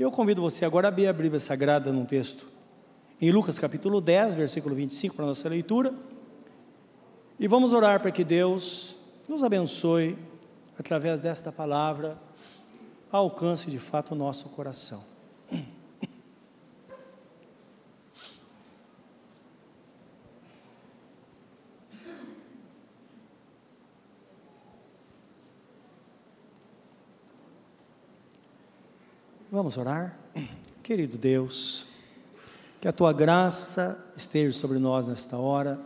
Eu convido você agora a abrir a Bíblia Sagrada num texto, em Lucas capítulo 10, versículo 25, para a nossa leitura. E vamos orar para que Deus nos abençoe através desta palavra, alcance de fato o nosso coração. Vamos orar? Querido Deus, que a tua graça esteja sobre nós nesta hora,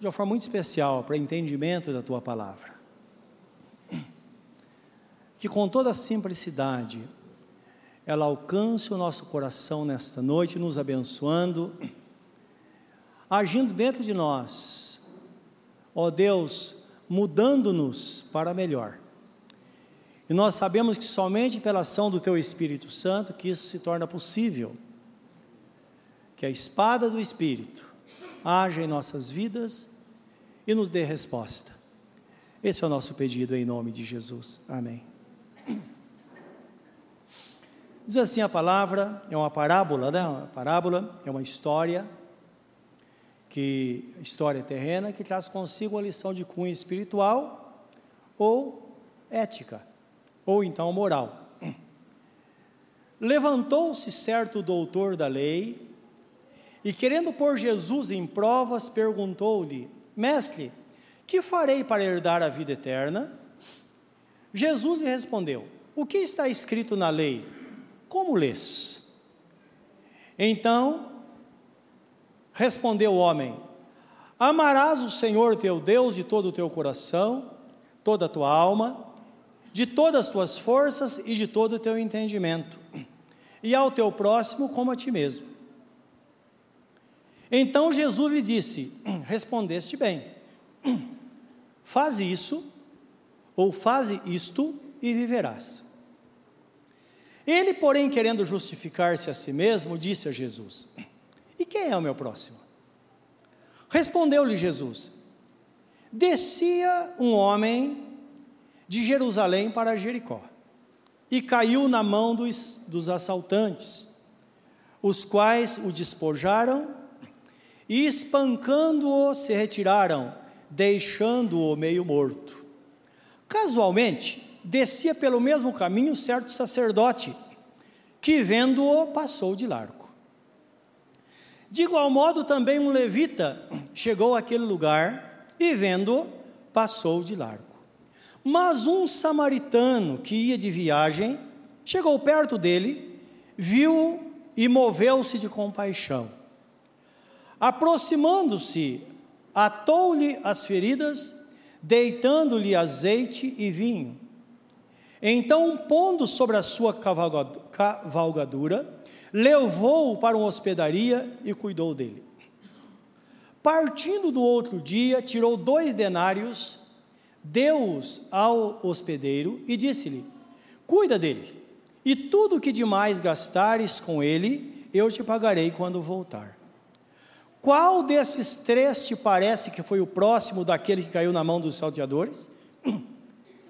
de uma forma muito especial para entendimento da tua palavra. Que com toda a simplicidade ela alcance o nosso coração nesta noite, nos abençoando, agindo dentro de nós, ó Deus, mudando-nos para melhor e nós sabemos que somente pela ação do Teu Espírito Santo que isso se torna possível. Que a espada do Espírito haja em nossas vidas e nos dê resposta. Esse é o nosso pedido em nome de Jesus. Amém. Diz assim a palavra, é uma parábola, né? Uma parábola é uma história que história terrena que traz consigo uma lição de cunho espiritual ou ética ou então moral. Levantou-se certo doutor da lei e, querendo pôr Jesus em provas, perguntou-lhe: Mestre, que farei para herdar a vida eterna? Jesus lhe respondeu: O que está escrito na lei? Como lês? Então respondeu o homem: Amarás o Senhor teu Deus de todo o teu coração, toda a tua alma de todas as tuas forças e de todo o teu entendimento, e ao teu próximo como a ti mesmo. Então Jesus lhe disse: Respondeste bem, faz isso, ou faze isto, e viverás. Ele, porém, querendo justificar-se a si mesmo, disse a Jesus: E quem é o meu próximo? Respondeu-lhe Jesus: Descia um homem de Jerusalém para Jericó e caiu na mão dos, dos assaltantes, os quais o despojaram e, espancando-o, se retiraram, deixando-o meio morto. Casualmente, descia pelo mesmo caminho certo sacerdote, que vendo-o passou de largo. De igual modo, também um levita chegou àquele lugar e, vendo-o, passou de largo. Mas um samaritano que ia de viagem chegou perto dele, viu e moveu-se de compaixão. Aproximando-se, atou-lhe as feridas, deitando-lhe azeite e vinho. Então, pondo sobre a sua cavalgadura, levou-o para uma hospedaria e cuidou dele. Partindo do outro dia, tirou dois denários deu-os ao hospedeiro e disse-lhe: Cuida dele, e tudo o que demais gastares com ele, eu te pagarei quando voltar. Qual desses três te parece que foi o próximo daquele que caiu na mão dos salteadores?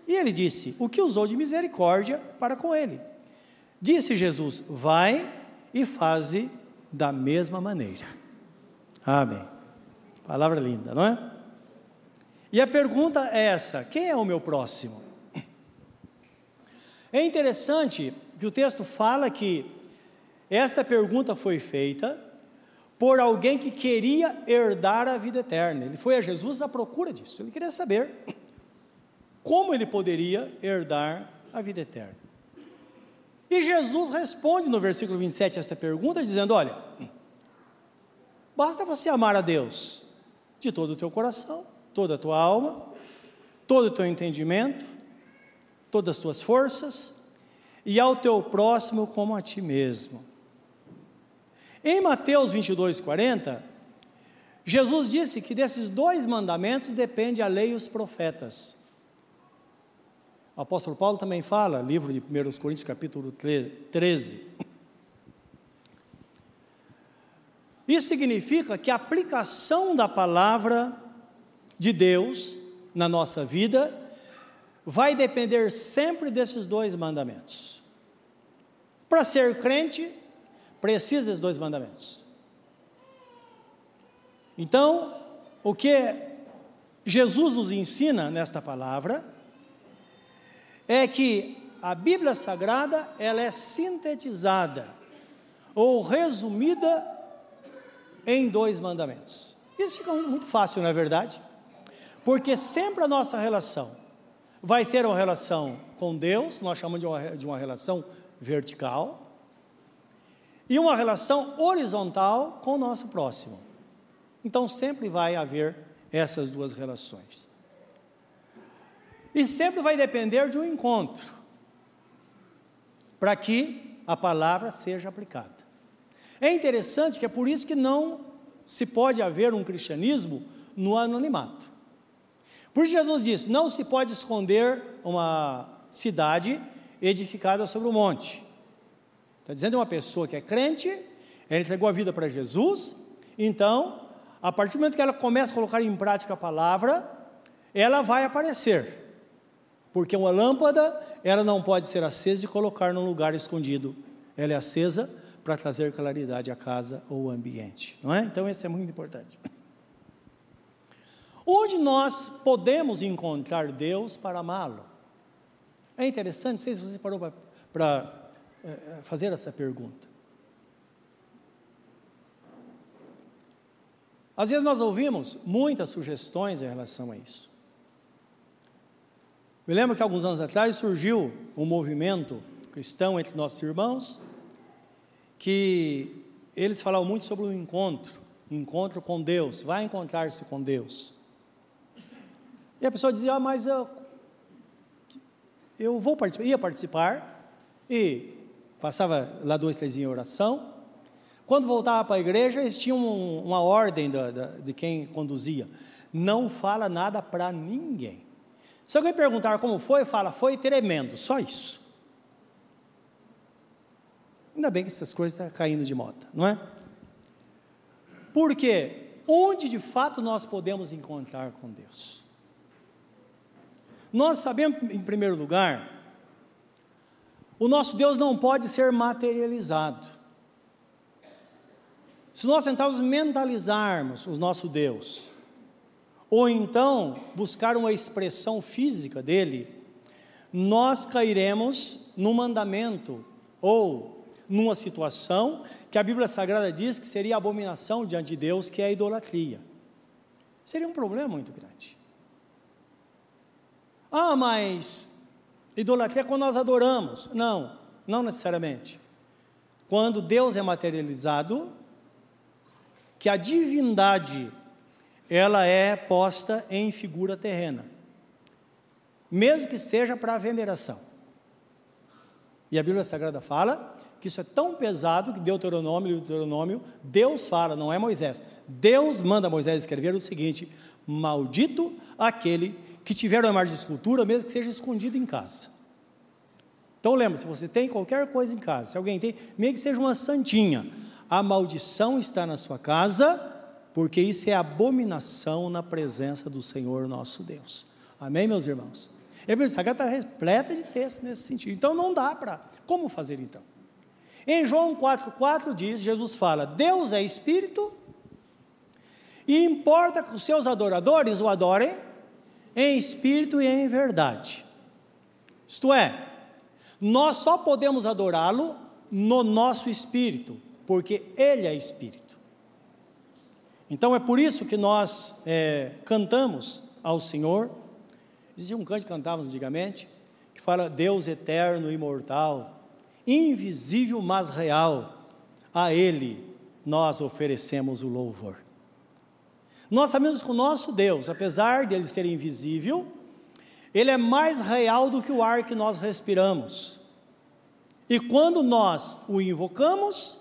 E ele disse: O que usou de misericórdia para com ele. Disse Jesus: Vai e faze da mesma maneira. Amém. Palavra linda, não é? E a pergunta é essa: quem é o meu próximo? É interessante que o texto fala que esta pergunta foi feita por alguém que queria herdar a vida eterna. Ele foi a Jesus à procura disso. Ele queria saber como ele poderia herdar a vida eterna. E Jesus responde no versículo 27 esta pergunta, dizendo: Olha, basta você amar a Deus de todo o teu coração, toda a tua alma, todo o teu entendimento, todas as tuas forças, e ao teu próximo como a ti mesmo. Em Mateus 22, 40, Jesus disse que desses dois mandamentos depende a lei e os profetas. O apóstolo Paulo também fala, livro de 1 Coríntios, capítulo 13. Isso significa que a aplicação da palavra de Deus na nossa vida vai depender sempre desses dois mandamentos. para ser crente, precisa dos dois mandamentos. Então, o que Jesus nos ensina nesta palavra é que a Bíblia Sagrada ela é sintetizada ou resumida em dois mandamentos. Isso fica muito fácil, não é verdade? Porque sempre a nossa relação vai ser uma relação com Deus, nós chamamos de uma, de uma relação vertical, e uma relação horizontal com o nosso próximo. Então sempre vai haver essas duas relações. E sempre vai depender de um encontro para que a palavra seja aplicada. É interessante que é por isso que não se pode haver um cristianismo no anonimato. Por isso Jesus disse: não se pode esconder uma cidade edificada sobre um monte. Está dizendo uma pessoa que é crente, ela entregou a vida para Jesus, então, a partir do momento que ela começa a colocar em prática a palavra, ela vai aparecer. Porque uma lâmpada, ela não pode ser acesa e colocar num lugar escondido. Ela é acesa para trazer claridade à casa ou ao ambiente, não é? Então, isso é muito importante. Onde nós podemos encontrar Deus para amá-lo? É interessante, não sei se você parou para é, é, fazer essa pergunta. Às vezes nós ouvimos muitas sugestões em relação a isso. Me lembro que alguns anos atrás surgiu um movimento cristão entre nossos irmãos, que eles falavam muito sobre o encontro, encontro com Deus, vai encontrar-se com Deus. E a pessoa dizia, ah, mas eu, eu vou participar, ia participar, e passava lá dois, três em oração. Quando voltava para a igreja, eles tinham uma ordem da, da, de quem conduzia: não fala nada para ninguém. Se alguém perguntar como foi, fala: foi tremendo, só isso. Ainda bem que essas coisas estão caindo de moda, não é? Porque onde de fato nós podemos encontrar com Deus? Nós sabemos, em primeiro lugar, o nosso Deus não pode ser materializado. Se nós tentarmos mentalizarmos o nosso Deus, ou então buscar uma expressão física dele, nós cairemos no mandamento ou numa situação que a Bíblia Sagrada diz que seria abominação diante de Deus, que é a idolatria. Seria um problema muito grande. Ah, mas idolatria é quando nós adoramos. Não, não necessariamente. Quando Deus é materializado, que a divindade ela é posta em figura terrena, mesmo que seja para veneração. E a Bíblia Sagrada fala que isso é tão pesado que Deuteronômio, Deuteronômio, Deus fala, não é Moisés. Deus manda Moisés escrever o seguinte: Maldito aquele que tiver uma imagem de escultura, mesmo que seja escondido em casa. Então lembra, se você tem qualquer coisa em casa, se alguém tem, mesmo que seja uma santinha, a maldição está na sua casa, porque isso é abominação na presença do Senhor nosso Deus. Amém, meus irmãos? A Bíblia Sagrada está repleta de texto nesse sentido. Então não dá para. Como fazer então? Em João 4,4 diz, Jesus fala, Deus é Espírito, e importa que os seus adoradores o adorem em espírito e em verdade. Isto é, nós só podemos adorá-lo no nosso espírito, porque Ele é espírito. Então é por isso que nós é, cantamos ao Senhor. Existia um canto que cantávamos antigamente, que fala Deus eterno, imortal, invisível, mas real, a Ele nós oferecemos o louvor. Nós sabemos que o nosso Deus, apesar de ele ser invisível, ele é mais real do que o ar que nós respiramos. E quando nós o invocamos,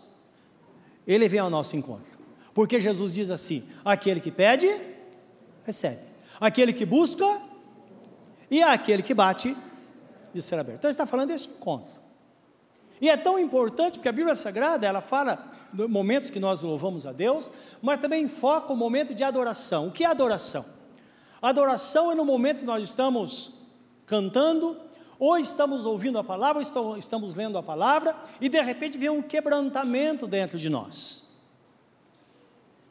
ele vem ao nosso encontro. Porque Jesus diz assim: aquele que pede, recebe. Aquele que busca, e aquele que bate, de ser aberto. Então ele está falando desse encontro. E é tão importante porque a Bíblia Sagrada, ela fala momentos que nós louvamos a Deus, mas também foca o momento de adoração. O que é adoração? Adoração é no momento que nós estamos cantando ou estamos ouvindo a palavra, ou estamos lendo a palavra, e de repente vem um quebrantamento dentro de nós.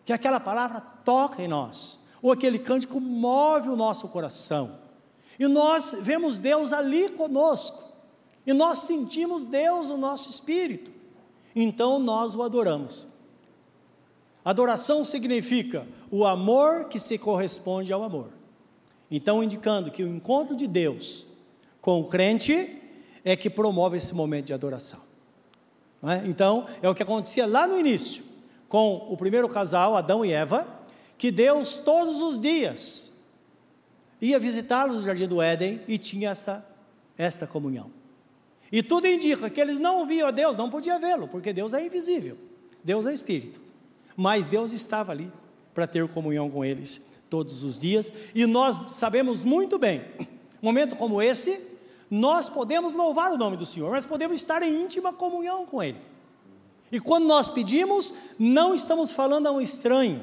Que aquela palavra toca em nós, ou aquele cântico move o nosso coração, e nós vemos Deus ali conosco, e nós sentimos Deus no nosso espírito, então nós o adoramos. Adoração significa o amor que se corresponde ao amor. Então, indicando que o encontro de Deus com o crente é que promove esse momento de adoração. É? Então, é o que acontecia lá no início, com o primeiro casal, Adão e Eva, que Deus todos os dias ia visitá-los no jardim do Éden e tinha essa, esta comunhão. E tudo indica que eles não viam a Deus, não podiam vê-lo, porque Deus é invisível, Deus é espírito. Mas Deus estava ali para ter comunhão com eles todos os dias, e nós sabemos muito bem, um momento como esse, nós podemos louvar o nome do Senhor, mas podemos estar em íntima comunhão com Ele. E quando nós pedimos, não estamos falando a um estranho,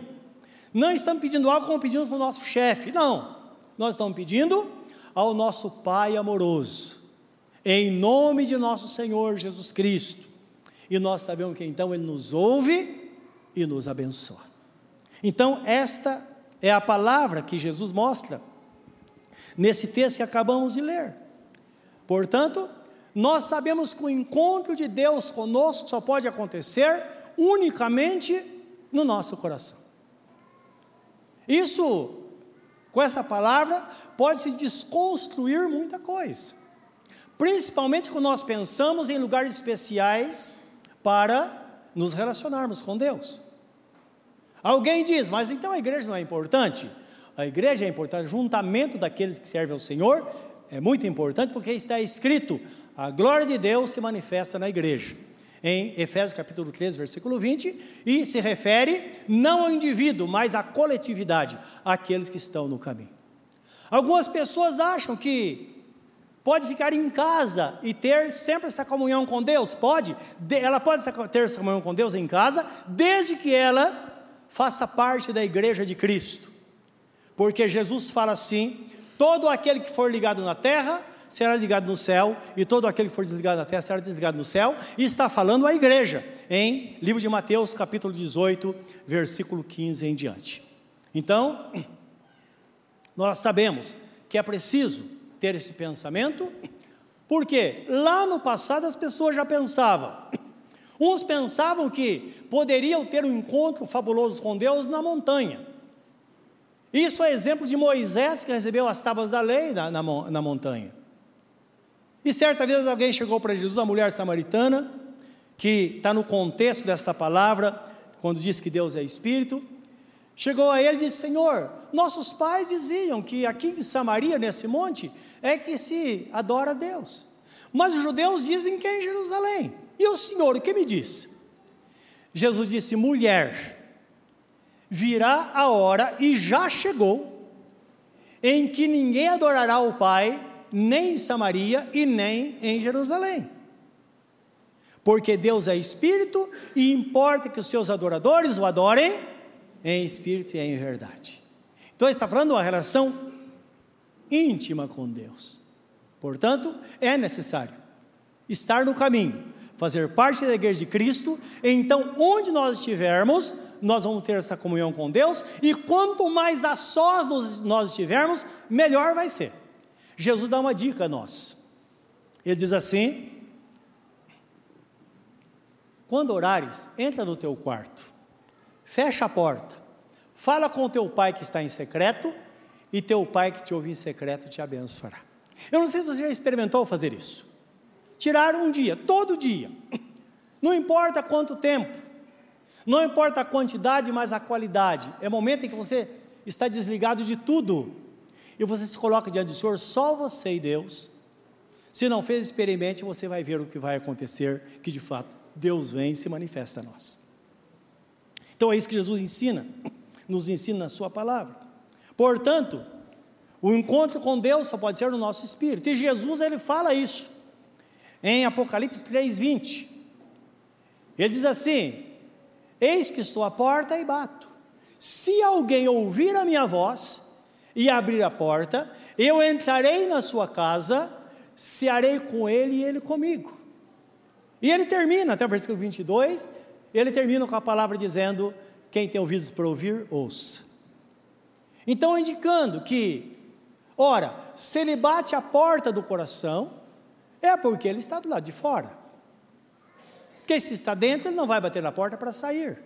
não estamos pedindo algo como pedimos para o nosso chefe, não. Nós estamos pedindo ao nosso Pai amoroso, em nome de nosso Senhor Jesus Cristo. E nós sabemos que então Ele nos ouve e nos abençoa. Então, esta é a palavra que Jesus mostra nesse texto que acabamos de ler. Portanto, nós sabemos que o encontro de Deus conosco só pode acontecer unicamente no nosso coração. Isso, com essa palavra, pode se desconstruir muita coisa, principalmente quando nós pensamos em lugares especiais para nos relacionarmos com Deus. Alguém diz, mas então a igreja não é importante? A igreja é importante, juntamento daqueles que servem ao Senhor é muito importante porque está escrito: a glória de Deus se manifesta na igreja. Em Efésios capítulo 3, versículo 20, e se refere não ao indivíduo, mas à coletividade, àqueles que estão no caminho. Algumas pessoas acham que pode ficar em casa e ter sempre essa comunhão com Deus? Pode. Ela pode ter essa comunhão com Deus em casa, desde que ela faça parte da igreja de Cristo. Porque Jesus fala assim: Todo aquele que for ligado na terra será ligado no céu, e todo aquele que for desligado na terra será desligado no céu, e está falando à igreja, em livro de Mateus, capítulo 18, versículo 15 em diante. Então, nós sabemos que é preciso ter esse pensamento, porque lá no passado as pessoas já pensavam. Uns pensavam que poderiam ter um encontro fabuloso com Deus na montanha. Isso é exemplo de Moisés que recebeu as tábuas da lei na, na, na montanha. E certa vez alguém chegou para Jesus, a mulher samaritana, que está no contexto desta palavra, quando diz que Deus é Espírito, chegou a ele e disse: Senhor, nossos pais diziam que aqui em Samaria, nesse monte, é que se adora a Deus. Mas os judeus dizem que é em Jerusalém. E o Senhor, o que me diz? Jesus disse: Mulher, virá a hora, e já chegou, em que ninguém adorará o Pai, nem em Samaria e nem em Jerusalém. Porque Deus é espírito e importa que os seus adoradores o adorem em espírito e em verdade. Então está falando uma relação íntima com Deus. Portanto, é necessário estar no caminho, fazer parte da igreja de Cristo, então onde nós estivermos, nós vamos ter essa comunhão com Deus, e quanto mais a sós nós estivermos, melhor vai ser. Jesus dá uma dica a nós. Ele diz assim: quando orares, entra no teu quarto, fecha a porta, fala com o teu pai que está em secreto, e teu pai que te ouve em secreto te abençoará. Eu não sei se você já experimentou fazer isso. Tirar um dia, todo dia, não importa quanto tempo, não importa a quantidade, mas a qualidade. É o momento em que você está desligado de tudo e você se coloca diante do Senhor, só você e Deus. Se não fez, experimente, você vai ver o que vai acontecer, que de fato Deus vem e se manifesta a nós. Então é isso que Jesus ensina, nos ensina na Sua palavra. Portanto, o encontro com Deus só pode ser no nosso espírito. E Jesus ele fala isso em Apocalipse 3:20. Ele diz assim: Eis que estou à porta e bato. Se alguém ouvir a minha voz e abrir a porta, eu entrarei na sua casa, cearei com ele e ele comigo. E ele termina, até o versículo 22, ele termina com a palavra dizendo: Quem tem ouvidos para ouvir, ouça. Então, indicando que, ora, se ele bate a porta do coração, é porque ele está do lado de fora. Porque se está dentro, ele não vai bater na porta para sair.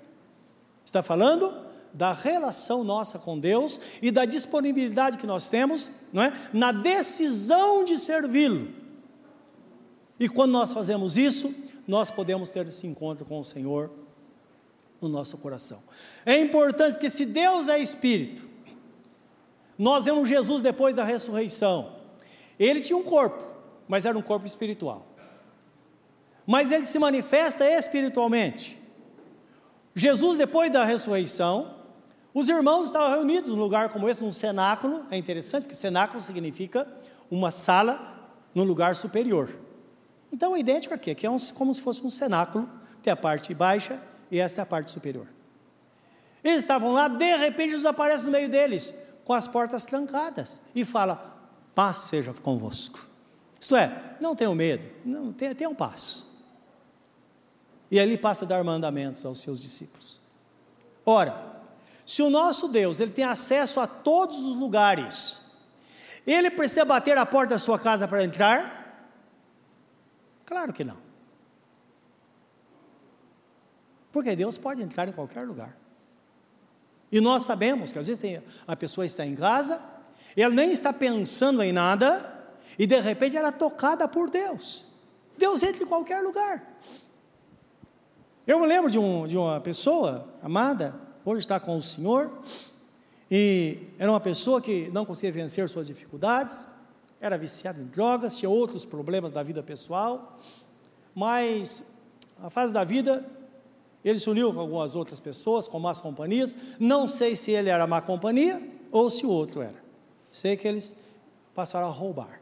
Está falando da relação nossa com Deus e da disponibilidade que nós temos, não é? Na decisão de servi-lo. E quando nós fazemos isso, nós podemos ter esse encontro com o Senhor no nosso coração. É importante porque se Deus é espírito, nós vemos Jesus depois da ressurreição. Ele tinha um corpo, mas era um corpo espiritual. Mas ele se manifesta espiritualmente. Jesus, depois da ressurreição, os irmãos estavam reunidos num lugar como esse, num cenáculo. É interessante, porque cenáculo significa uma sala no lugar superior. Então é idêntico aqui, aqui é um, como se fosse um cenáculo, tem a parte baixa e esta é a parte superior. Eles estavam lá, de repente Jesus aparece no meio deles com as portas trancadas e fala: Paz seja convosco. Isto é, não tenham medo, não tenham, tenham paz. E ali passa a dar mandamentos aos seus discípulos. Ora, se o nosso Deus ele tem acesso a todos os lugares, ele precisa bater a porta da sua casa para entrar? Claro que não. Porque Deus pode entrar em qualquer lugar. E nós sabemos que às vezes tem, a pessoa está em casa, ela nem está pensando em nada, e de repente ela é tocada por Deus. Deus entra em qualquer lugar. Eu me lembro de, um, de uma pessoa amada, hoje está com o Senhor, e era uma pessoa que não conseguia vencer suas dificuldades, era viciada em drogas, tinha outros problemas da vida pessoal, mas a fase da vida ele se uniu com algumas outras pessoas, com más companhias. Não sei se ele era má companhia ou se o outro era. Sei que eles passaram a roubar.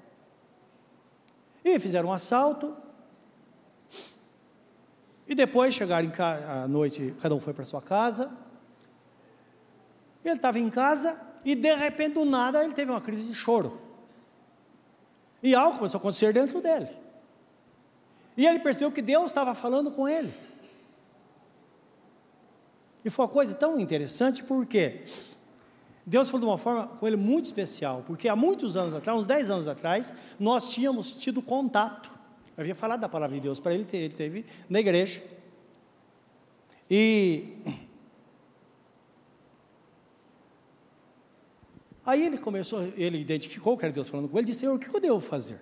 E fizeram um assalto. E depois chegaram à noite, cada um foi para sua casa. Ele estava em casa e de repente, do nada, ele teve uma crise de choro. E algo começou a acontecer dentro dele. E ele percebeu que Deus estava falando com ele. E foi uma coisa tão interessante porque Deus falou de uma forma com ele muito especial, porque há muitos anos atrás, uns 10 anos atrás, nós tínhamos tido contato. Eu havia falado da palavra de Deus para ele, ele teve na igreja. E aí ele começou, ele identificou que era Deus falando com ele, disse: Senhor, o que eu devo fazer?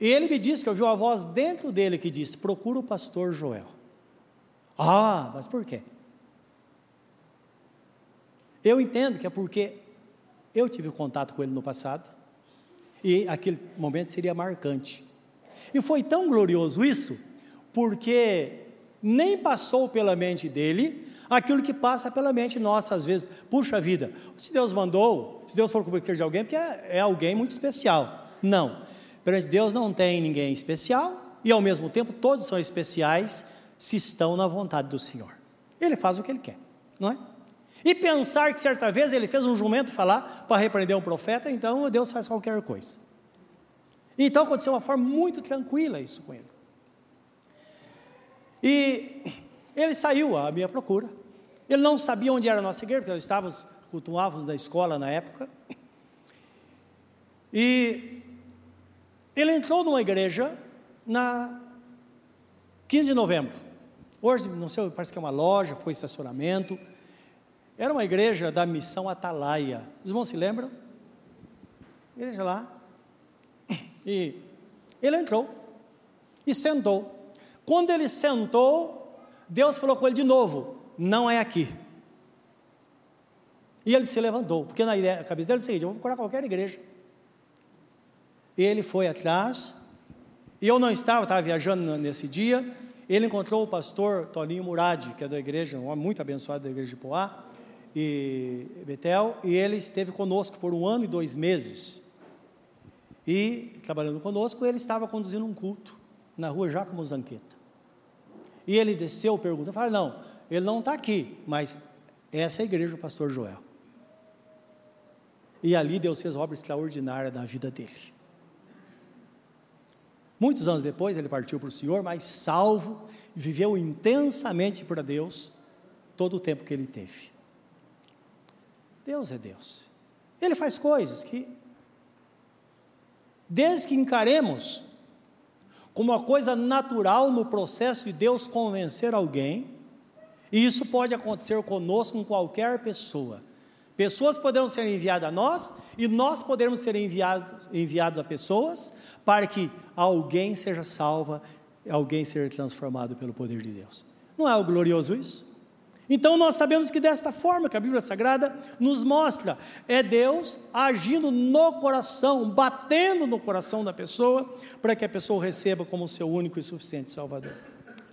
E ele me disse que ouviu a voz dentro dele que disse: Procura o pastor Joel. Ah, mas por quê? Eu entendo que é porque eu tive contato com ele no passado e aquele momento seria marcante. E foi tão glorioso isso, porque nem passou pela mente dele aquilo que passa pela mente nossa às vezes. Puxa vida, se Deus mandou, se Deus for comunicar de alguém, porque é, é alguém muito especial. Não. Perante Deus não tem ninguém especial e ao mesmo tempo todos são especiais se estão na vontade do Senhor. Ele faz o que ele quer, não é? E pensar que certa vez ele fez um jumento falar para repreender um profeta, então Deus faz qualquer coisa. Então aconteceu uma forma muito tranquila isso com ele. E ele saiu à minha procura. Ele não sabia onde era a nossa igreja, porque nós estávamos, cultuávamos na escola na época. E ele entrou numa igreja na 15 de novembro. Hoje, não sei, parece que é uma loja, foi estacionamento. Era uma igreja da missão Atalaia. Os irmãos se lembram? Igreja lá. E ele entrou e sentou. Quando ele sentou, Deus falou com ele de novo: não é aqui. E ele se levantou, porque na ideia, cabeça dele é o seguinte: eu vou procurar qualquer igreja. Ele foi atrás, e eu não estava, estava viajando nesse dia, ele encontrou o pastor Toninho Murad, que é da igreja, um homem muito abençoado da igreja de Poá, e Betel, e ele esteve conosco por um ano e dois meses. E, trabalhando conosco, ele estava conduzindo um culto na rua Jacomo Zanqueta. E ele desceu, pergunta, fala, não, ele não está aqui, mas essa é a igreja do pastor Joel. E ali Deus fez obra extraordinária na vida dele. Muitos anos depois ele partiu para o Senhor, mas salvo, viveu intensamente para Deus todo o tempo que ele teve. Deus é Deus. Ele faz coisas que, desde que encaremos como uma coisa natural no processo de Deus convencer alguém, e isso pode acontecer conosco, com qualquer pessoa. Pessoas poderão ser enviadas a nós e nós poderemos ser enviados, enviados a pessoas para que alguém seja salva, alguém seja transformado pelo poder de Deus. Não é algo glorioso isso? Então nós sabemos que desta forma que a Bíblia Sagrada nos mostra, é Deus agindo no coração, batendo no coração da pessoa, para que a pessoa receba como seu único e suficiente Salvador.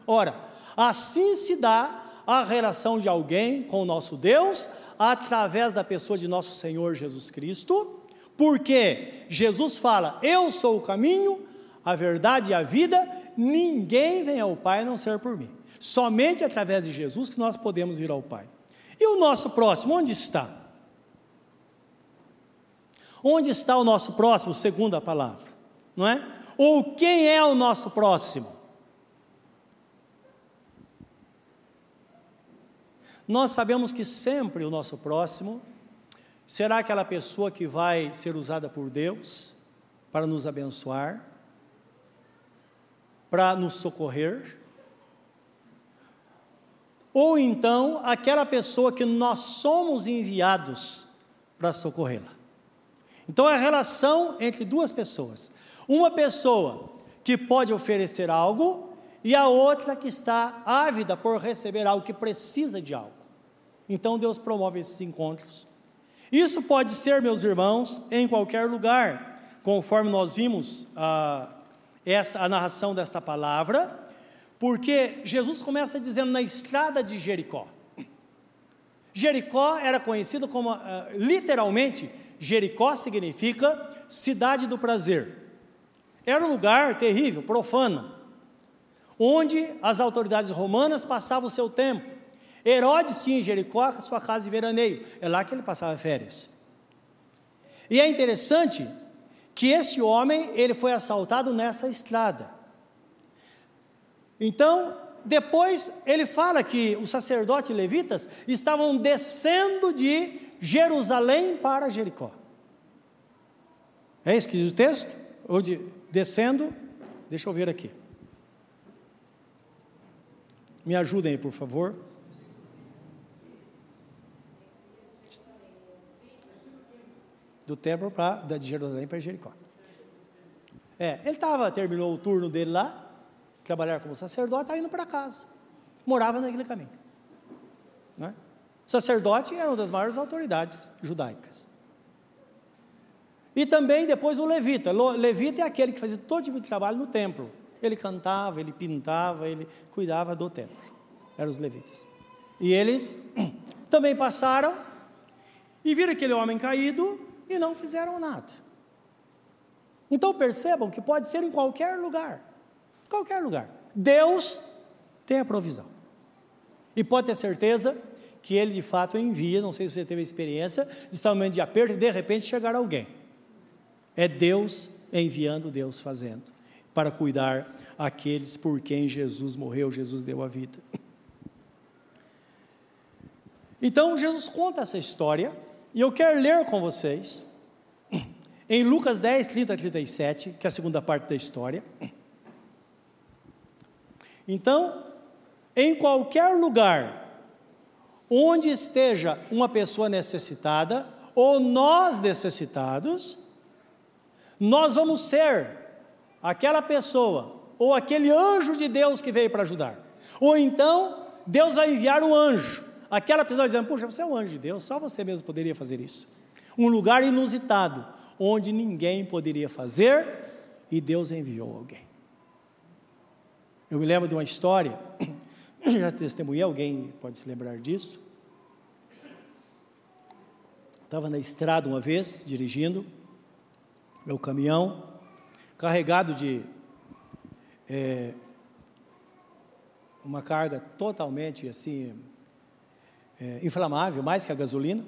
Ora, assim se dá a relação de alguém com o nosso Deus, através da pessoa de nosso Senhor Jesus Cristo, porque Jesus fala: Eu sou o caminho, a verdade e a vida, ninguém vem ao Pai a não ser por mim. Somente através de Jesus que nós podemos ir ao Pai. E o nosso próximo, onde está? Onde está o nosso próximo, segundo a palavra? Não é? Ou quem é o nosso próximo? Nós sabemos que sempre o nosso próximo será aquela pessoa que vai ser usada por Deus para nos abençoar, para nos socorrer, ou então aquela pessoa que nós somos enviados para socorrê-la. Então é a relação entre duas pessoas. Uma pessoa que pode oferecer algo e a outra que está ávida por receber algo, que precisa de algo. Então Deus promove esses encontros. Isso pode ser, meus irmãos, em qualquer lugar, conforme nós vimos ah, essa, a narração desta palavra porque Jesus começa dizendo na estrada de Jericó. Jericó era conhecido como, uh, literalmente, Jericó significa cidade do prazer. Era um lugar terrível, profano, onde as autoridades romanas passavam o seu tempo. Herodes tinha em Jericó a sua casa de veraneio, é lá que ele passava férias. E é interessante que esse homem, ele foi assaltado nessa estrada. Então, depois ele fala que os sacerdotes levitas estavam descendo de Jerusalém para Jericó. É isso que diz o texto? Ou de, descendo, deixa eu ver aqui. Me ajudem aí, por favor. Do templo para de Jerusalém para Jericó. É, ele estava, terminou o turno dele lá, trabalhar como sacerdote, está indo para casa. Morava naquele caminho. Não é? Sacerdote era uma das maiores autoridades judaicas. E também depois o levita. Levita é aquele que fazia todo tipo de trabalho no templo. Ele cantava, ele pintava, ele cuidava do templo. Eram os levitas. E eles também passaram e viram aquele homem caído e não fizeram nada. Então percebam que pode ser em qualquer lugar. Qualquer lugar. Deus tem a provisão. E pode ter certeza que Ele de fato envia, não sei se você teve a experiência, de estar no momento de aperto e de repente chegar alguém. É Deus enviando, Deus fazendo, para cuidar aqueles por quem Jesus morreu, Jesus deu a vida. Então Jesus conta essa história, e eu quero ler com vocês, em Lucas 10, 30 a 37, que é a segunda parte da história. Então, em qualquer lugar onde esteja uma pessoa necessitada, ou nós necessitados, nós vamos ser aquela pessoa, ou aquele anjo de Deus que veio para ajudar. Ou então, Deus vai enviar um anjo. Aquela pessoa dizendo: Puxa, você é um anjo de Deus, só você mesmo poderia fazer isso. Um lugar inusitado, onde ninguém poderia fazer, e Deus enviou alguém. Eu me lembro de uma história, já testemunhei, alguém pode se lembrar disso. Estava na estrada uma vez, dirigindo meu caminhão, carregado de é, uma carga totalmente assim, é, inflamável, mais que a gasolina,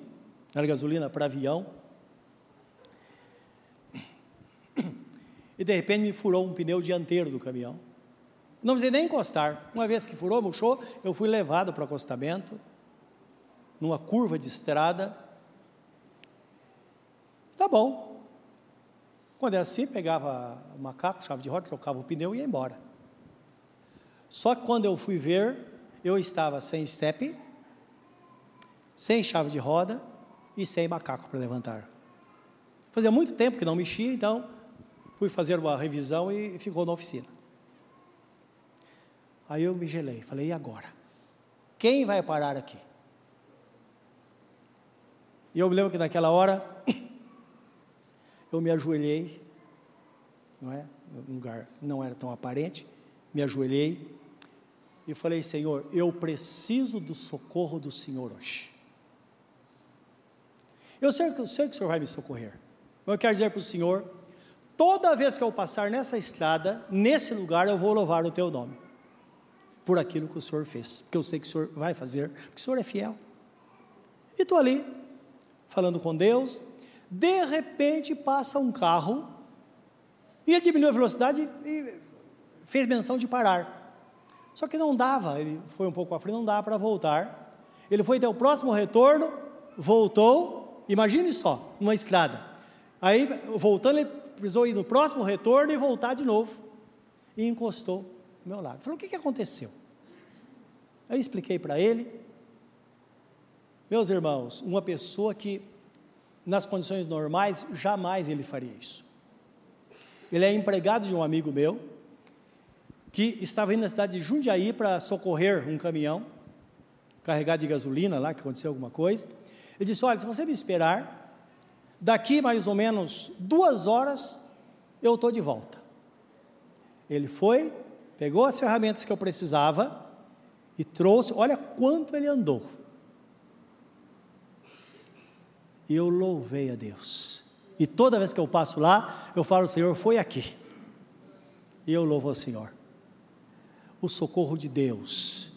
era gasolina para avião. e de repente me furou um pneu dianteiro do caminhão. Não precisei nem encostar. Uma vez que furou, murchou, eu fui levado para o acostamento, numa curva de estrada. Tá bom. Quando era assim, pegava o macaco, chave de roda, trocava o pneu e ia embora. Só que quando eu fui ver, eu estava sem step, sem chave de roda e sem macaco para levantar. Fazia muito tempo que não mexia, então fui fazer uma revisão e ficou na oficina. Aí eu me gelei, falei, e agora? Quem vai parar aqui? E eu me lembro que naquela hora eu me ajoelhei, não é? Um lugar não era tão aparente, me ajoelhei e falei, Senhor, eu preciso do socorro do Senhor hoje. Eu sei, eu sei que o Senhor vai me socorrer. Mas eu quero dizer para o Senhor, toda vez que eu passar nessa estrada, nesse lugar, eu vou louvar o teu nome. Por aquilo que o Senhor fez. Porque eu sei que o Senhor vai fazer, porque o Senhor é fiel. E estou ali, falando com Deus. De repente passa um carro, e ele diminuiu a velocidade e fez menção de parar. Só que não dava, ele foi um pouco à frente, não dava para voltar. Ele foi até o próximo retorno, voltou, imagine só, uma estrada. Aí, voltando, ele precisou ir no próximo retorno e voltar de novo. E encostou do meu lado. Falou: o que, que aconteceu? Aí expliquei para ele. Meus irmãos, uma pessoa que, nas condições normais, jamais ele faria isso. Ele é empregado de um amigo meu, que estava indo na cidade de Jundiaí para socorrer um caminhão, carregado de gasolina lá, que aconteceu alguma coisa. Ele disse: Olha, se você me esperar, daqui mais ou menos duas horas eu estou de volta. Ele foi, pegou as ferramentas que eu precisava e trouxe, olha quanto ele andou. E eu louvei a Deus. E toda vez que eu passo lá, eu falo, Senhor, foi aqui. E eu louvo ao Senhor o socorro de Deus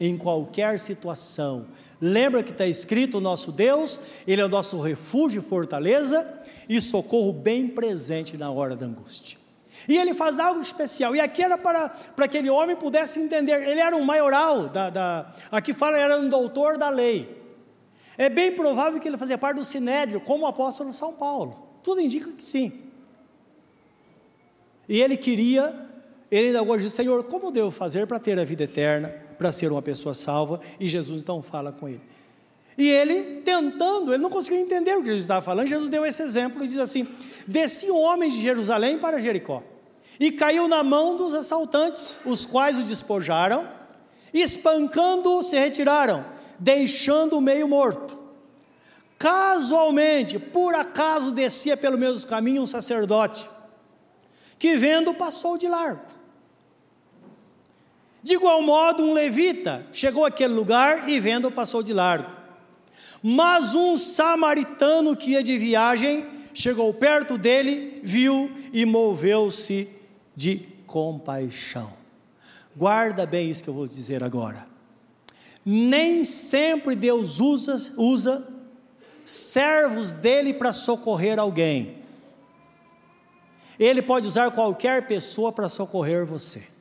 em qualquer situação. Lembra que está escrito: o nosso Deus, Ele é o nosso refúgio e fortaleza e socorro bem presente na hora da angústia. E ele faz algo especial, e aqui era para, para que aquele homem pudesse entender. Ele era um maioral, da, da, aqui fala, era um doutor da lei. É bem provável que ele fazia parte do sinédrio, como o apóstolo São Paulo. Tudo indica que sim. E ele queria ele ainda diz, Senhor, como devo fazer para ter a vida eterna, para ser uma pessoa salva? E Jesus então fala com ele. E ele, tentando, ele não conseguiu entender o que Jesus estava falando, Jesus deu esse exemplo e diz assim: Descia um homem de Jerusalém para Jericó, e caiu na mão dos assaltantes, os quais o despojaram, espancando-o, se retiraram, deixando-o meio morto. Casualmente, por acaso descia pelo mesmo caminho um sacerdote, que vendo passou de largo. De igual modo, um levita chegou àquele lugar e vendo passou de largo. Mas um samaritano que ia de viagem chegou perto dele, viu e moveu-se de compaixão. Guarda bem isso que eu vou dizer agora. Nem sempre Deus usa, usa servos dele para socorrer alguém. Ele pode usar qualquer pessoa para socorrer você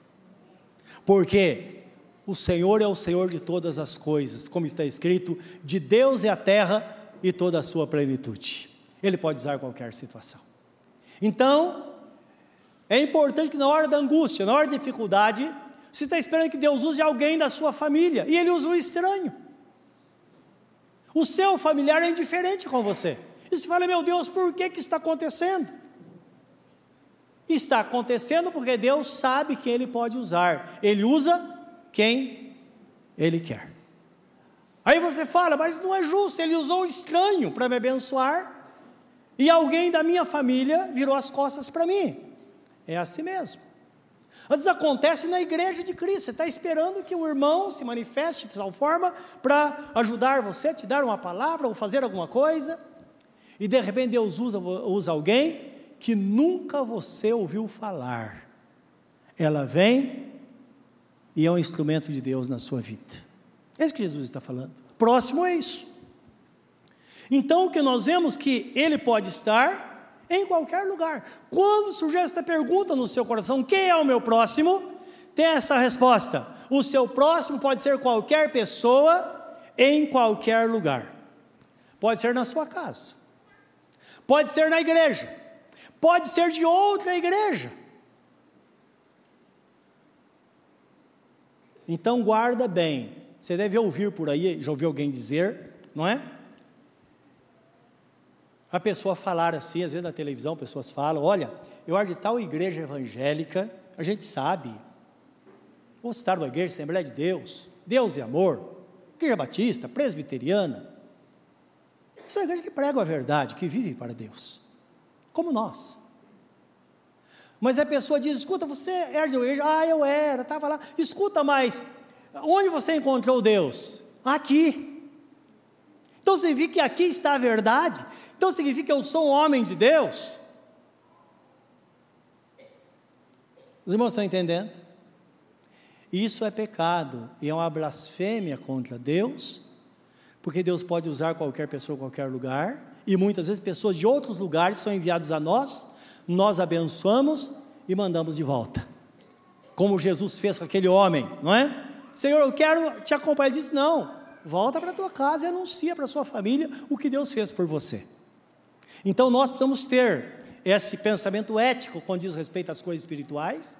porque o Senhor é o Senhor de todas as coisas, como está escrito: de Deus é a terra e toda a sua plenitude. Ele pode usar qualquer situação. Então, é importante que na hora da angústia, na hora da dificuldade, você está esperando que Deus use alguém da sua família, e Ele usa o estranho. O seu familiar é indiferente com você. E você fala, meu Deus, por que, que está acontecendo? Está acontecendo porque Deus sabe quem Ele pode usar. Ele usa quem Ele quer. Aí você fala, mas não é justo, Ele usou um estranho para me abençoar e alguém da minha família virou as costas para mim. É assim mesmo. Às vezes acontece na igreja de Cristo, você está esperando que o irmão se manifeste de tal forma para ajudar você, te dar uma palavra ou fazer alguma coisa, e de repente Deus usa, usa alguém que nunca você ouviu falar. Ela vem e é um instrumento de Deus na sua vida. É isso que Jesus está falando. Próximo é isso. Então o que nós vemos que ele pode estar em qualquer lugar. Quando surgir esta pergunta no seu coração, quem é o meu próximo? Tem essa resposta: o seu próximo pode ser qualquer pessoa, em qualquer lugar. Pode ser na sua casa, pode ser na igreja, pode ser de outra igreja. Então guarda bem. Você deve ouvir por aí, já ouviu alguém dizer, não é? A pessoa falar assim, às vezes na televisão, pessoas falam: olha, eu de tal igreja evangélica, a gente sabe. Vou citar uma igreja, Assembleia de Deus, Deus e Amor, Igreja Batista, Presbiteriana. Essa é igreja que prega a verdade, que vive para Deus, como nós. Mas a pessoa diz: escuta, você era de igreja? Ah, eu era, estava lá. Escuta, mas onde você encontrou Deus? Aqui. Então significa que aqui está a verdade. Então significa que eu sou um homem de Deus. Os irmãos estão entendendo? Isso é pecado e é uma blasfêmia contra Deus, porque Deus pode usar qualquer pessoa, qualquer lugar, e muitas vezes pessoas de outros lugares são enviadas a nós, nós abençoamos e mandamos de volta. Como Jesus fez com aquele homem, não é? Senhor, eu quero te acompanhar. Ele disse: Não, volta para tua casa e anuncia para a sua família o que Deus fez por você. Então nós precisamos ter esse pensamento ético quando diz respeito às coisas espirituais,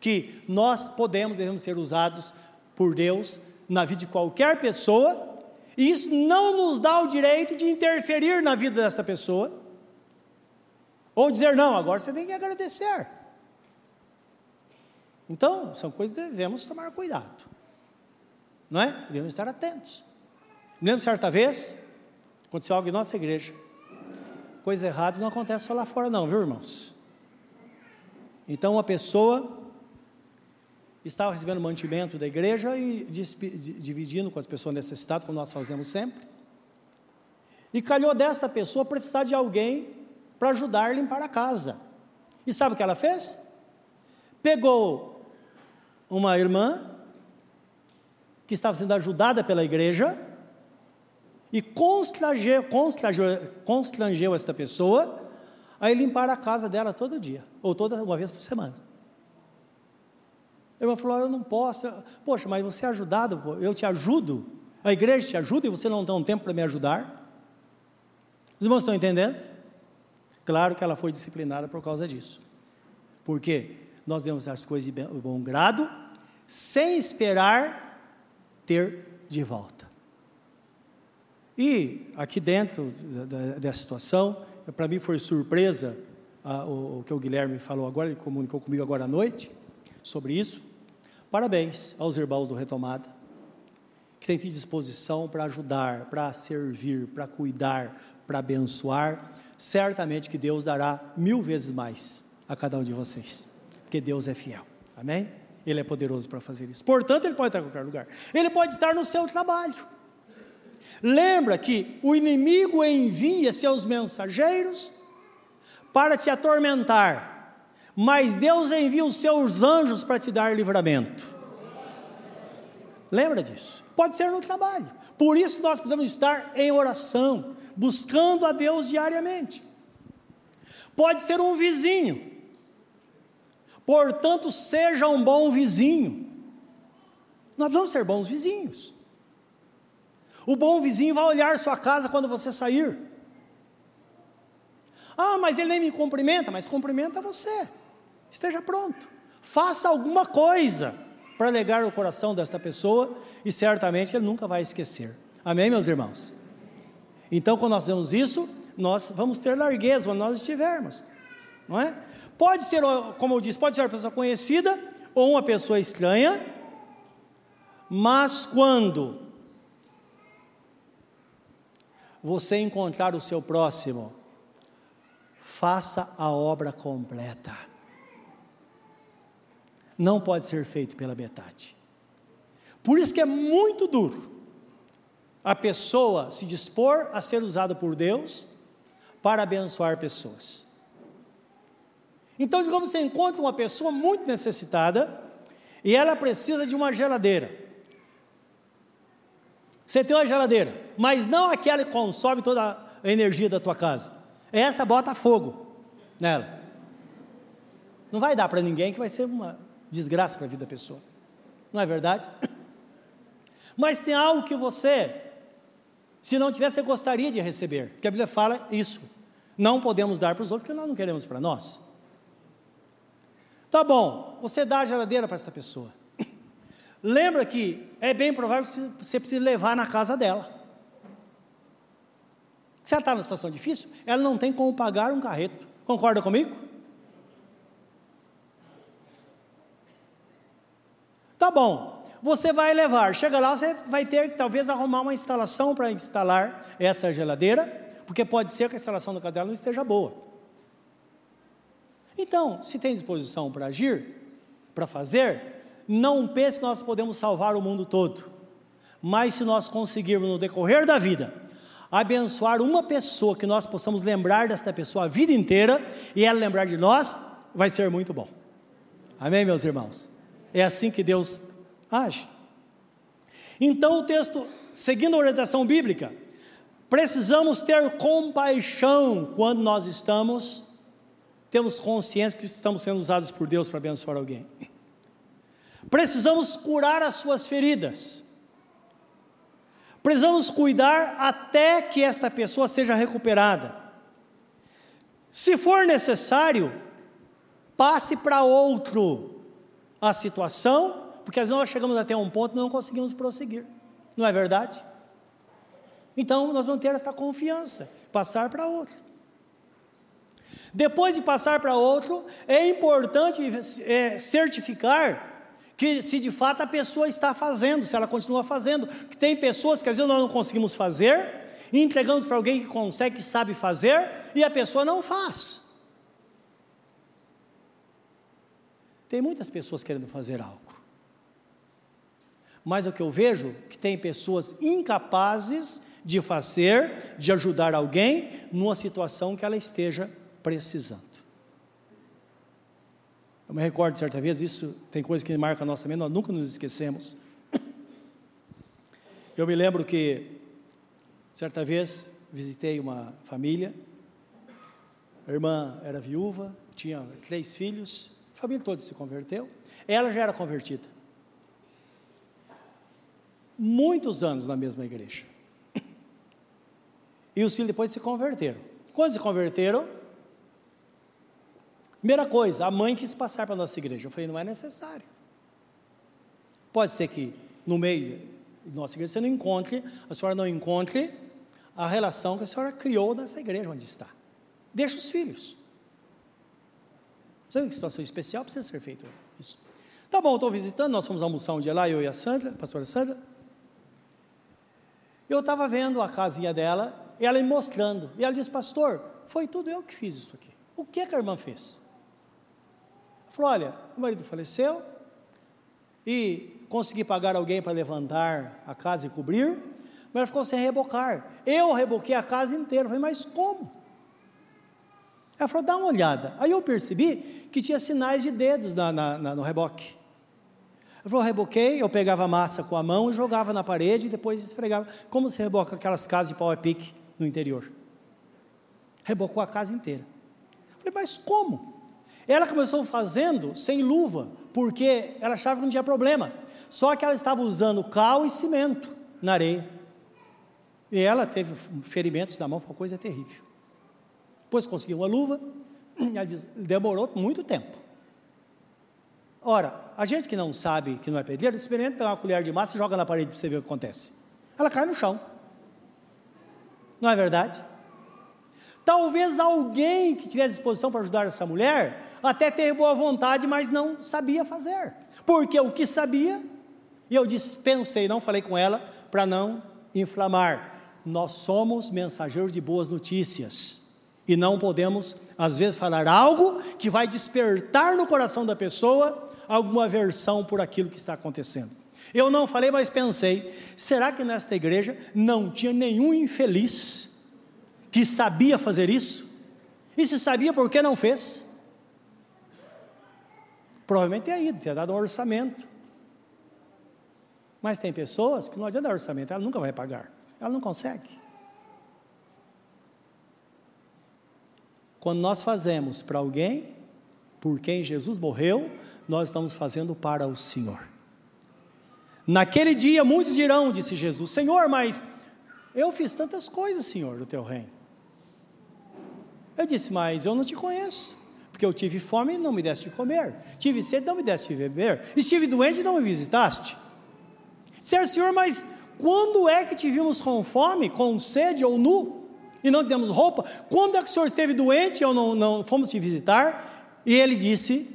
que nós podemos, devemos ser usados por Deus na vida de qualquer pessoa, e isso não nos dá o direito de interferir na vida dessa pessoa, ou dizer, não, agora você tem que agradecer. Então, são coisas que devemos tomar cuidado, não é? Devemos estar atentos. Me lembro certa vez, aconteceu algo em nossa igreja, coisas erradas não acontecem só lá fora, não, viu, irmãos? Então, uma pessoa estava recebendo mantimento da igreja e dividindo com as pessoas necessitadas, como nós fazemos sempre. E calhou desta pessoa precisar de alguém para ajudar a limpar a casa. E sabe o que ela fez? Pegou uma irmã que estava sendo ajudada pela igreja e constrangeu, constrangeu, constrangeu esta pessoa a limpar a casa dela todo dia, ou toda uma vez por semana. Irmã falou: Eu não posso. Poxa, mas você é ajudado, eu te ajudo, a igreja te ajuda e você não tem um tempo para me ajudar. Os irmãos estão entendendo? Claro que ela foi disciplinada por causa disso. Porque nós devemos as coisas de bom grado, sem esperar ter de volta. E aqui dentro dessa situação, para mim foi surpresa ah, o, o, que o Guilherme falou agora, ele comunicou comigo agora à noite sobre isso. Parabéns aos irmãos do Retomada, que têm disposição para ajudar, para servir, para cuidar, para abençoar. Certamente que Deus dará mil vezes mais a cada um de vocês, porque Deus é fiel. Amém? Ele é poderoso para fazer isso. Portanto, ele pode estar em qualquer lugar. Ele pode estar no seu trabalho. Lembra que o inimigo envia seus mensageiros para te atormentar, mas Deus envia os seus anjos para te dar livramento. Lembra disso? Pode ser no trabalho. Por isso nós precisamos estar em oração, buscando a Deus diariamente. Pode ser um vizinho. Portanto, seja um bom vizinho. Nós vamos ser bons vizinhos. O bom vizinho vai olhar sua casa quando você sair. Ah, mas ele nem me cumprimenta, mas cumprimenta você. Esteja pronto. Faça alguma coisa para alegar o coração desta pessoa e certamente ele nunca vai esquecer. Amém, meus irmãos? Então, quando nós fazemos isso, nós vamos ter largueza onde nós estivermos, não é? Pode ser, como eu disse, pode ser uma pessoa conhecida ou uma pessoa estranha, mas quando você encontrar o seu próximo, faça a obra completa. Não pode ser feito pela metade. Por isso que é muito duro a pessoa se dispor a ser usada por Deus para abençoar pessoas. Então, digamos você encontra uma pessoa muito necessitada e ela precisa de uma geladeira. Você tem uma geladeira, mas não aquela que consome toda a energia da tua casa. Essa bota fogo. nela. Não vai dar para ninguém que vai ser uma desgraça para a vida da pessoa. Não é verdade? Mas tem algo que você, se não tivesse, gostaria de receber. Porque a Bíblia fala isso. Não podemos dar para os outros que nós não queremos para nós. Tá bom, você dá a geladeira para essa pessoa. Lembra que é bem provável que você precise levar na casa dela. Se ela está numa situação difícil, ela não tem como pagar um carreto. Concorda comigo? Tá bom, você vai levar. Chega lá, você vai ter que talvez arrumar uma instalação para instalar essa geladeira, porque pode ser que a instalação da casa dela não esteja boa. Então, se tem disposição para agir, para fazer, não pense que nós podemos salvar o mundo todo, mas se nós conseguirmos no decorrer da vida abençoar uma pessoa que nós possamos lembrar desta pessoa a vida inteira e ela lembrar de nós, vai ser muito bom. Amém, meus irmãos? É assim que Deus age. Então, o texto, seguindo a orientação bíblica, precisamos ter compaixão quando nós estamos, temos consciência que estamos sendo usados por Deus para abençoar alguém. Precisamos curar as suas feridas. Precisamos cuidar até que esta pessoa seja recuperada. Se for necessário, passe para outro a situação, porque às vezes nós chegamos até um ponto e não conseguimos prosseguir. Não é verdade? Então nós vamos ter essa confiança, passar para outro. Depois de passar para outro, é importante é, certificar que se de fato a pessoa está fazendo, se ela continua fazendo. Que tem pessoas que às vezes nós não conseguimos fazer, entregamos para alguém que consegue, que sabe fazer, e a pessoa não faz. Tem muitas pessoas querendo fazer algo. Mas o que eu vejo é que tem pessoas incapazes de fazer, de ajudar alguém numa situação que ela esteja precisando. Eu me recordo certa vez, isso tem coisa que marca a nossa mente, nós nunca nos esquecemos. Eu me lembro que, certa vez, visitei uma família, a irmã era viúva, tinha três filhos, família toda se converteu, ela já era convertida. Muitos anos na mesma igreja. E os filhos depois se converteram. Quando se converteram, Primeira coisa, a mãe quis passar para a nossa igreja. Eu falei, não é necessário. Pode ser que no meio da nossa igreja você não encontre, a senhora não encontre a relação que a senhora criou nessa igreja onde está. Deixa os filhos. Sabe que situação especial precisa ser feito isso. Tá bom, estou visitando, nós fomos almoçar um dia lá, eu e a Sandra, a pastora Sandra. Eu estava vendo a casinha dela, e ela me mostrando. E ela disse, pastor, foi tudo eu que fiz isso aqui. O que, que a irmã fez? Falou: olha, o marido faleceu e consegui pagar alguém para levantar a casa e cobrir, mas ela ficou sem rebocar. Eu reboquei a casa inteira. Eu falei, mas como? Ela falou, dá uma olhada. Aí eu percebi que tinha sinais de dedos na, na, na, no reboque. Ela falou, reboquei, eu pegava a massa com a mão e jogava na parede e depois esfregava. Como se reboca aquelas casas de pau a pique no interior? Rebocou a casa inteira. Eu falei, mas como? Ela começou fazendo sem luva, porque ela achava que não tinha problema. Só que ela estava usando cal e cimento na areia. E ela teve ferimentos na mão, foi uma coisa terrível. Depois conseguiu uma luva, ela diz, demorou muito tempo. Ora, a gente que não sabe que não é pedreiro, experimenta pegar uma colher de massa e joga na parede para você ver o que acontece. Ela cai no chão. Não é verdade? Talvez alguém que tivesse disposição para ajudar essa mulher até ter boa vontade, mas não sabia fazer. Porque o que sabia, e eu dispensei, não falei com ela, para não inflamar. Nós somos mensageiros de boas notícias. E não podemos, às vezes, falar algo que vai despertar no coração da pessoa alguma aversão por aquilo que está acontecendo. Eu não falei, mas pensei: será que nesta igreja não tinha nenhum infeliz que sabia fazer isso? E se sabia, por que não fez? Provavelmente teria ido, teria dado um orçamento. Mas tem pessoas que não adianta dar orçamento, ela nunca vai pagar. Ela não consegue. Quando nós fazemos para alguém, por quem Jesus morreu, nós estamos fazendo para o Senhor. Naquele dia muitos dirão, disse Jesus: Senhor, mas eu fiz tantas coisas, Senhor, do teu reino. Eu disse, mas eu não te conheço, porque eu tive fome e não me deste de comer, tive sede e não me deste de beber, estive doente e não me visitaste. Disseram, Senhor, mas quando é que te vimos com fome, com sede ou nu, e não temos roupa? Quando é que o Senhor esteve doente ou não, não fomos te visitar? E ele disse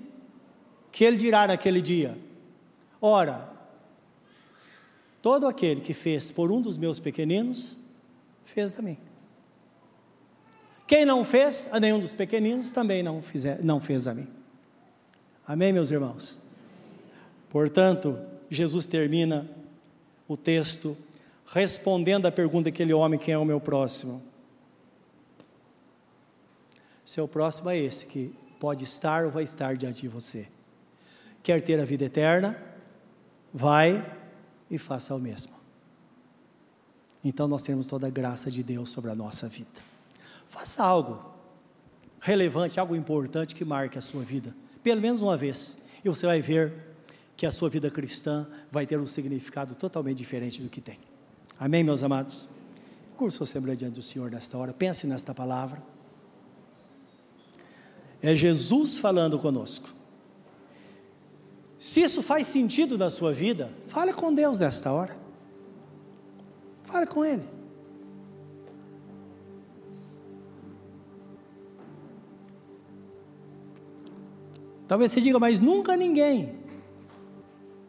que ele dirá naquele dia: Ora, todo aquele que fez por um dos meus pequeninos, fez a mim. Quem não fez a nenhum dos pequeninos, também não, fizer, não fez a mim. Amém, meus irmãos? Portanto, Jesus termina o texto respondendo à pergunta daquele homem: quem é o meu próximo? Seu próximo é esse que pode estar ou vai estar diante de você. Quer ter a vida eterna? Vai e faça o mesmo. Então nós temos toda a graça de Deus sobre a nossa vida. Faça algo relevante, algo importante que marque a sua vida, pelo menos uma vez, e você vai ver que a sua vida cristã vai ter um significado totalmente diferente do que tem. Amém, meus amados? Curso Assembleia diante do Senhor nesta hora, pense nesta palavra. É Jesus falando conosco. Se isso faz sentido na sua vida, fale com Deus nesta hora. Fale com Ele. Talvez você diga, mas nunca ninguém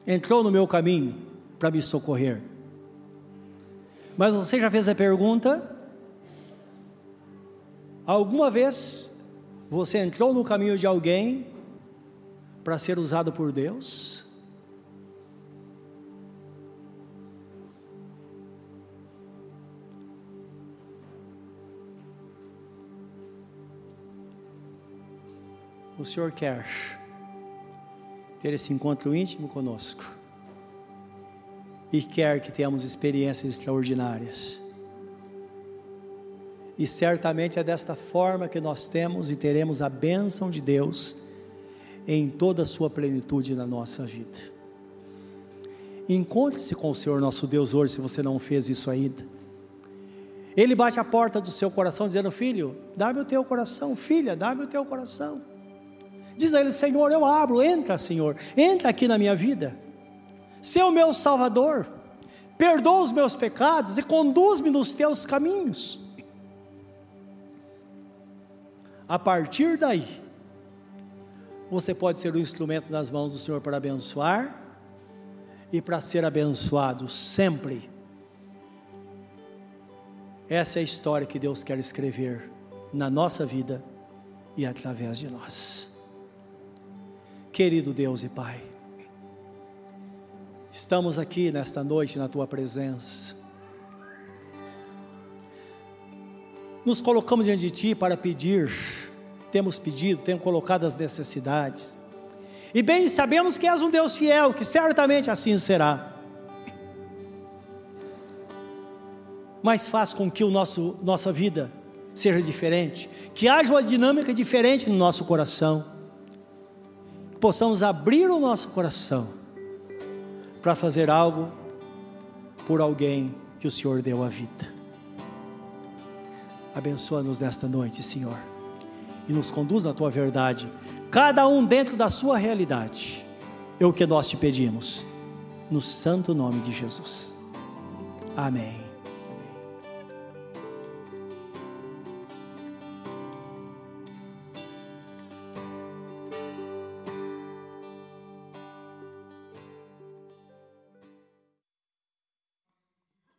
entrou no meu caminho para me socorrer. Mas você já fez a pergunta? Alguma vez você entrou no caminho de alguém para ser usado por Deus? o Senhor quer ter esse encontro íntimo conosco e quer que tenhamos experiências extraordinárias. E certamente é desta forma que nós temos e teremos a bênção de Deus em toda a sua plenitude na nossa vida. Encontre-se com o Senhor nosso Deus hoje, se você não fez isso ainda. Ele bate a porta do seu coração, dizendo: Filho, dá-me o teu coração, filha, dá-me o teu coração. Diz a ele: Senhor, eu abro, entra, Senhor, entra aqui na minha vida. Ser o meu Salvador, perdoa os meus pecados e conduz-me nos teus caminhos. A partir daí, você pode ser um instrumento nas mãos do Senhor para abençoar e para ser abençoado sempre. Essa é a história que Deus quer escrever na nossa vida e através de nós. Querido Deus e Pai, estamos aqui nesta noite na Tua presença. Nos colocamos diante de Ti para pedir, temos pedido, temos colocado as necessidades. E bem sabemos que és um Deus fiel, que certamente assim será. Mas faz com que o nosso nossa vida seja diferente, que haja uma dinâmica diferente no nosso coração possamos abrir o nosso coração para fazer algo por alguém que o Senhor deu a vida. Abençoa-nos nesta noite, Senhor, e nos conduz na tua verdade, cada um dentro da sua realidade. É o que nós te pedimos, no santo nome de Jesus. Amém.